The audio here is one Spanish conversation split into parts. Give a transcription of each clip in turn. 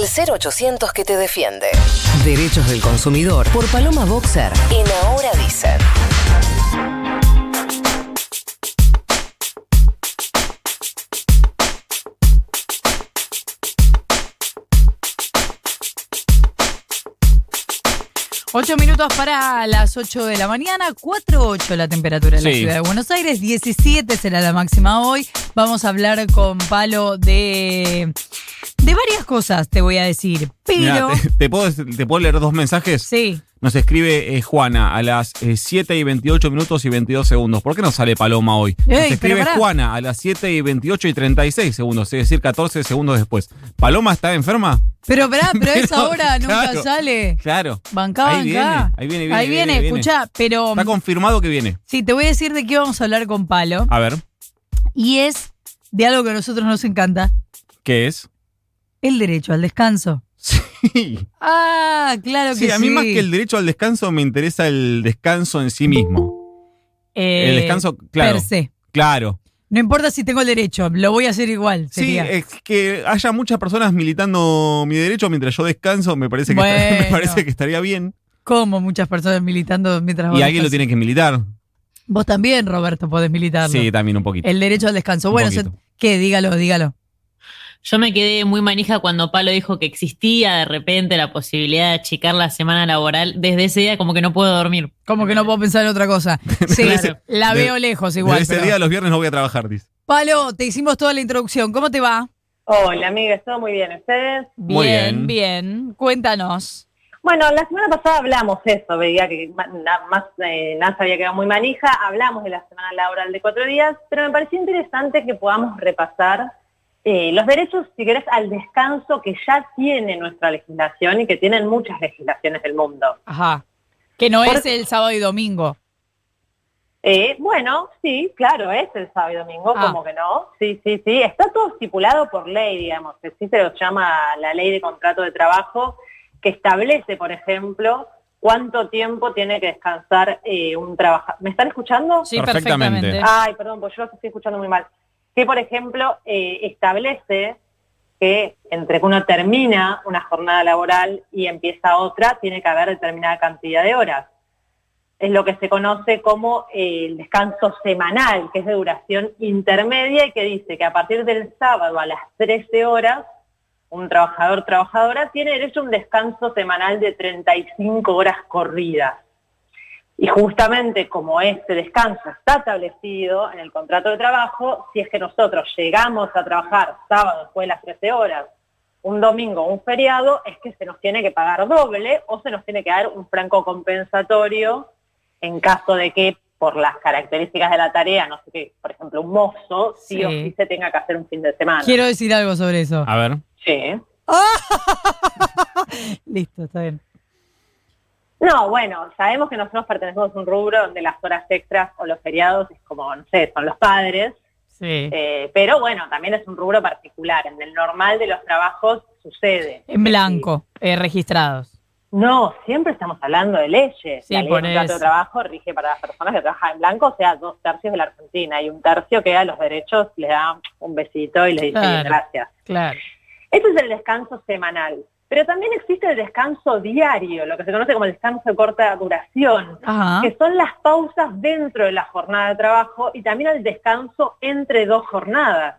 El 0800 que te defiende. Derechos del consumidor por Paloma Boxer. En Ahora Dicen. Ocho minutos para las 8 de la mañana, 4.8 la temperatura en la Sí. ciudad de Buenos Aires, 17 será la máxima hoy. Vamos a hablar con Palo de, de varias cosas, te voy a decir. Pero, Mirá, te, te puedo, ¿Te puedo leer dos mensajes? sí, Nos escribe eh, Juana a las eh, 7 y 28 minutos y 22 segundos. ¿Por qué no sale Paloma hoy? Nos Ey, pero escribe. Juana a las 7 y 28 y 36 segundos, es decir, 14 segundos después. ¿Paloma está enferma? pero pará, pero esa hora nunca sale. Claro. Bancá, ahí bancá. Viene, ahí viene, viene. Ahí viene, viene. escuchá, pero Está confirmado que viene. sí, te voy a decir de qué vamos a hablar con Palo. A ver, Y es de algo que a nosotros nos encanta, ¿qué es? El derecho al descanso. Sí. Ah, claro que sí. Sí, a mí más que el derecho al descanso me interesa el descanso en sí mismo. el Eh, descanso, claro. Per se. Claro. No importa si tengo el derecho, lo voy a hacer igual. Sí, Sería. es que haya muchas personas militando mi derecho mientras yo descanso, me parece que, Bueno. me parece que estaría bien. Como muchas personas militando mientras vos Y alguien lo tiene que militar. Vos también, Roberto, podés militarlo. Sí, también un poquito. El derecho al descanso. Un Bueno, poquito. ¿qué? Dígalo, dígalo. Yo me quedé muy manija cuando Palo dijo que existía de repente la posibilidad de achicar la semana laboral. Desde ese día como que no puedo dormir. Como que no puedo pensar en otra cosa. Sí, la de- veo lejos igual. Desde ese pero- día los viernes no voy a trabajar, dice. Palo, te hicimos toda la introducción. ¿Cómo te va? Hola, amigas, todo muy bien. ¿Ustedes? Muy bien, bien. bien. Cuéntanos. Bueno, la semana pasada hablamos eso, veía que más eh, Nancy había quedado muy manija, hablamos de la semana laboral de cuatro días, pero me pareció interesante que podamos repasar eh, los derechos, si querés, al descanso que ya tiene nuestra legislación y que tienen muchas legislaciones del mundo. Ajá. Que no Por- es el sábado y domingo. Eh, bueno, sí, claro, es el sábado y domingo, Ah. como que no. Sí, sí, sí, está todo estipulado por ley, digamos. Lo que se llama la ley de contrato de trabajo, que establece, por ejemplo, cuánto tiempo tiene que descansar eh, un trabajador. ¿Me están escuchando? Sí, perfectamente. Ay, perdón, pues yo los estoy escuchando muy mal. Que, por ejemplo, eh, establece que entre que uno termina una jornada laboral y empieza otra, tiene que haber determinada cantidad de horas. Es lo que se conoce como el descanso semanal, que es de duración intermedia y que dice que a partir del sábado a las 13 horas, un trabajador trabajadora tiene derecho a un descanso semanal de 35 horas corridas. Y justamente como este descanso está establecido en el contrato de trabajo, si es que nosotros llegamos a trabajar sábado después de las 13 horas, un domingo o un feriado, es que se nos tiene que pagar doble o se nos tiene que dar un franco compensatorio en caso de que por las características de la tarea, no sé qué, por ejemplo, un mozo, sí, o sí se tenga que hacer un fin de semana. Quiero decir algo sobre eso. A ver. Sí. Listo, está bien. No, bueno, sabemos que nosotros pertenecemos a un rubro donde las horas extras o los feriados es como, no sé, son los padres, Sí. Eh, pero bueno, también es un rubro particular. En el normal de los trabajos sucede. En blanco, eh, registrados. No, siempre estamos hablando de leyes. Sí, la ley por de contrato de trabajo rige para las personas que trabajan en blanco, o sea, dos tercios de la Argentina y un tercio que a los derechos le da un besito y le dice Claro. gracias. Claro. Ese es el descanso semanal. Pero también existe el descanso diario, lo que se conoce como el descanso de corta duración, Ajá. que son las pausas dentro de la jornada de trabajo y también el descanso entre dos jornadas.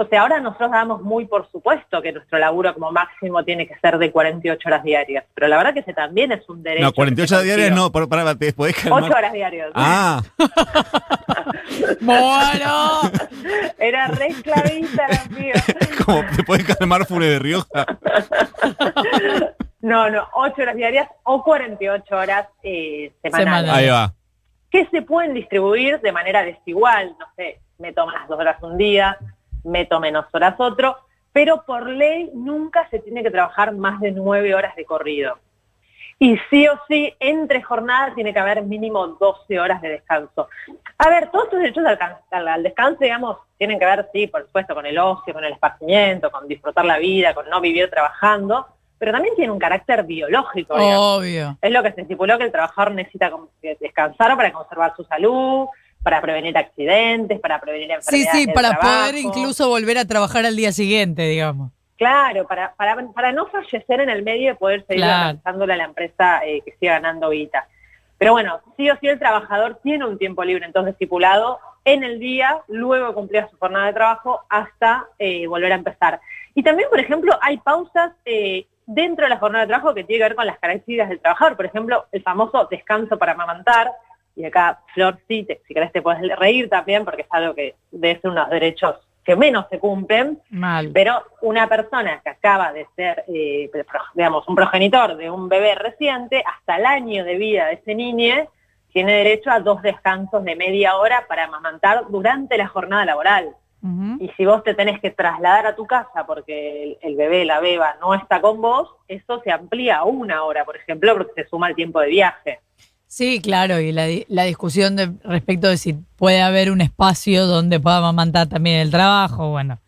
O sea, ahora nosotros damos muy por supuesto que nuestro laburo como máximo tiene que ser de 48 horas diarias, pero la verdad que ese también es un derecho. No, 48 diarias no, por- para, te podés calmar. 8 horas diarias. Ah, Bueno. Era re esclavista la mía. como te podés calmar Fure de Rioja. No, no, 8 horas diarias o 48 horas eh, semanales. Semanal. Ahí va. que se pueden distribuir de manera desigual, no sé, meto más dos horas un día, meto menos horas otro, pero por ley nunca se tiene que trabajar más de nueve horas de corrido. Y sí o sí, entre jornadas tiene que haber mínimo 12 horas de descanso. A ver, todos estos derechos al, al- descanso, digamos, tienen que ver, sí, por supuesto, con el ocio, con el esparcimiento, con disfrutar la vida, con no vivir trabajando, pero también tiene un carácter biológico. digamos. Obvio. Es lo que se estipuló que el trabajador necesita descansar para conservar su salud, para prevenir accidentes, para prevenir Sí, enfermedades. sí, del para trabajo. poder incluso volver a trabajar al día siguiente, digamos. Claro, para, para, para no fallecer en el medio y poder seguir Claro. a la empresa eh, que siga ganando guita. Pero bueno, sí o sí el trabajador tiene un tiempo libre entonces estipulado en el día, luego de cumplir su jornada de trabajo, hasta eh, volver a empezar. Y también, por ejemplo, hay pausas eh, dentro de la jornada de trabajo que tiene que ver con las características del trabajador. Por ejemplo, el famoso descanso para amamantar. Y acá, Flor, sí, te- si querés te puedes reír también, porque es algo que debe ser unos derechos que menos se cumplen. Mal. Pero una persona que acaba de ser, eh, digamos, un progenitor de un bebé reciente, hasta el año de vida de ese niño, tiene derecho a dos descansos de media hora para amamantar durante la jornada laboral. Y si vos te tenés que trasladar a tu casa porque el, el bebé, la beba, no está con vos, eso se amplía a una hora, por ejemplo, porque se suma el tiempo de viaje. Sí, claro, y la, la discusión de, respecto de si puede haber un espacio donde pueda amamantar también el trabajo, bueno,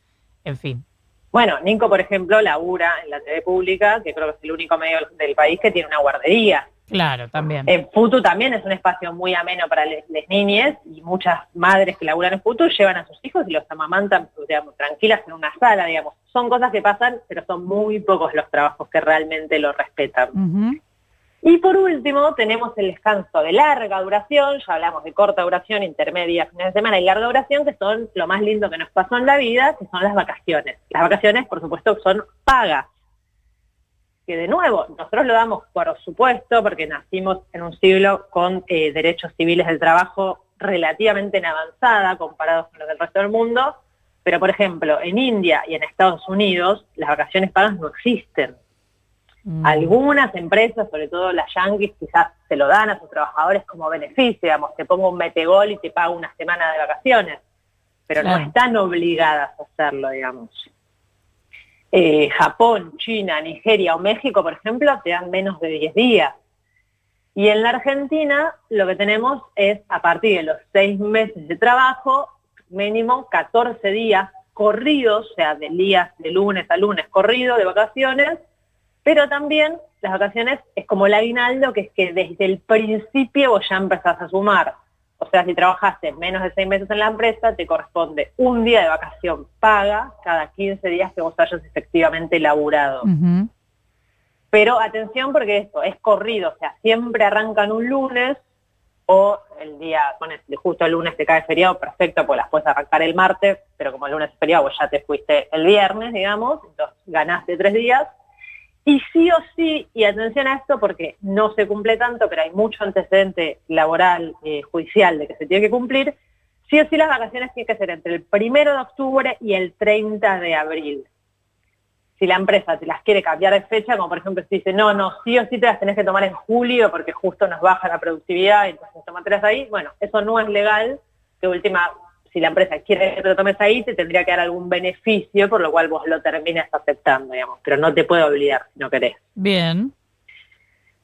en fin. Bueno, Nico, por ejemplo, labura en la TV pública, que creo que es el único medio del país que tiene una guardería. Claro, también. En Futu también es un espacio muy ameno para las niñas y muchas madres que laburan en Futu llevan a sus hijos y los amamantan digamos, tranquilas en una sala, digamos. Son cosas que pasan, pero son muy pocos los trabajos que realmente lo respetan. Ujú. Y por último, tenemos el descanso de larga duración, ya hablamos de corta duración, intermedia, fines de semana y larga duración, que son lo más lindo que nos pasó en la vida, que son las vacaciones. Las vacaciones, por supuesto, son pagas. Que de nuevo, nosotros lo damos por supuesto, porque nacimos en un siglo con eh, derechos civiles del trabajo relativamente en avanzada comparados con los del resto del mundo, pero por ejemplo, en India y en Estados Unidos, las vacaciones pagas no existen. Mm. Algunas empresas, sobre todo las yankees, quizás se lo dan a sus trabajadores como beneficio, digamos, te pongo un metegol y te pago una semana de vacaciones, pero Claro. no están obligadas a hacerlo, digamos. Eh, Japón, China, Nigeria o México, por ejemplo, te dan menos de 10 días. Y en la Argentina lo que tenemos es, a partir de los seis meses de trabajo, mínimo 14 días corridos, o sea, de días de lunes a lunes corrido de vacaciones, pero también las vacaciones es como el aguinaldo, que es que desde el principio vos ya empezás a sumar. O sea, si trabajaste menos de seis meses en la empresa, te corresponde un día de vacación paga cada 15 días que vos hayas efectivamente laburado. Pero atención porque esto es corrido, o sea, siempre arrancan un lunes o el día, bueno, justo el lunes te cae feriado, perfecto, pues las puedes arrancar el martes, pero como el lunes es feriado, vos ya te fuiste el viernes, digamos, entonces ganaste tres días. Y sí o sí, y atención a esto porque no se cumple tanto, pero hay mucho antecedente laboral, eh, judicial de que se tiene que cumplir, sí o sí las vacaciones tienen que ser entre el primero de octubre y el 30 de abril. Si la empresa te las quiere cambiar de fecha, como por ejemplo si dice, no, no, sí o sí te las tenés que tomar en julio porque justo nos baja la productividad, entonces tomatelas ahí, bueno, eso no es legal, que última, si la empresa quiere que te lo tomes ahí, te tendría que dar algún beneficio, por lo cual vos lo termines aceptando, digamos, pero no te puede obligar si no querés. Bien.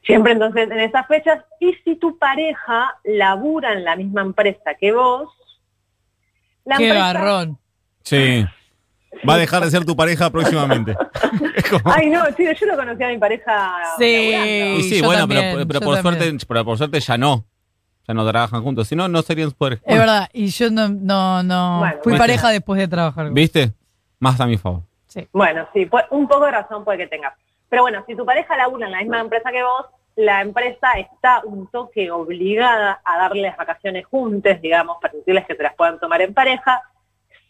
Siempre entonces en esas fechas, y si tu pareja labura en la misma empresa que vos, la Qué empresa- garrón. Sí. Va a dejar de ser tu pareja próximamente. Como- Ay, no, sí, yo no conocía a mi pareja. Sí. y sí, yo bueno, también, pero, pero por suerte, pero por suerte ya no. Ya no trabajan juntos. Si no, no serían su pareja. Es verdad, y yo no, no, no Bueno, fui pareja después de trabajar. ¿Viste? Más a mi favor. Sí. Bueno, sí, un poco de razón puede que tengas. Pero bueno, si tu pareja labura en la misma empresa que vos, la empresa está un toque obligada a darles vacaciones juntas, digamos, permitirles que se las puedan tomar en pareja,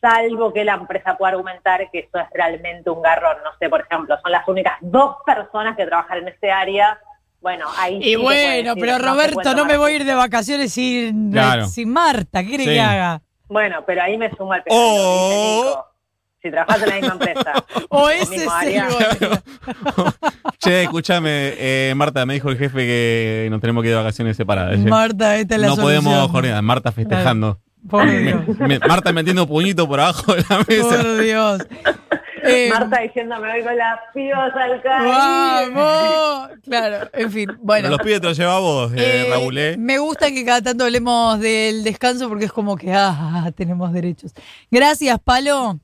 salvo que la empresa pueda argumentar que eso es realmente un garrón. No sé, por ejemplo, son las únicas dos personas que trabajan en ese área. Bueno, ahí Y bueno, decir, pero Roberto, no me voy a ir de vacaciones sin, Claro. sin Marta. ¿Qué quiere Sí. que haga? Bueno, pero ahí me sumo al pecado, Oh. Si trabajas en la misma empresa. O ese mismo es el. Che, escúchame, eh, Marta, me dijo el jefe que nos tenemos que ir de vacaciones separadas. Che. Marta, esta es la no solución. podemos jornada. Marta festejando. Por Me- Dios. me- Marta metiendo puñito por abajo de la mesa. Por Dios. Eh, Marta diciendo me voy con las pibas al Caribe. ¡Vamos! Claro, en fin. Bueno. Los pibes te los lleva a vos, eh, Eh, Raúl. ¿eh? Me gusta que cada tanto hablemos del descanso porque es como que ah, tenemos derechos. Gracias, Palo.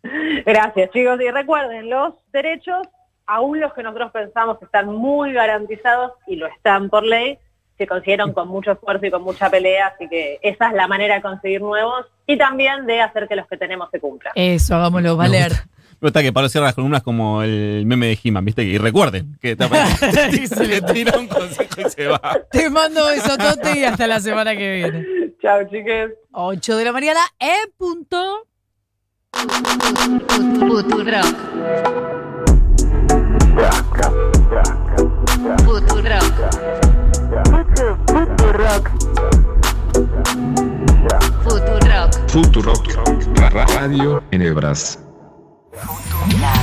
Gracias, chicos. Y recuerden, los derechos, aún los que nosotros pensamos que están muy garantizados y lo están por ley, se consiguieron con mucho esfuerzo y con mucha pelea, así que esa es la manera de conseguir nuevos y también de hacer que los que tenemos se cumplan. Eso, hagámoslo valer. Me gusta que Pablo cierra las columnas como el meme de He-Man, ¿viste? Y recuerden que te, le tira un consejo y se va. Te mando besotote y hasta la semana que viene. Chao, chiques. 8 de la mañana en punto. Futurock. Futurock. Futurock. Futurock. Ra- Radio en Hebras. 服毒男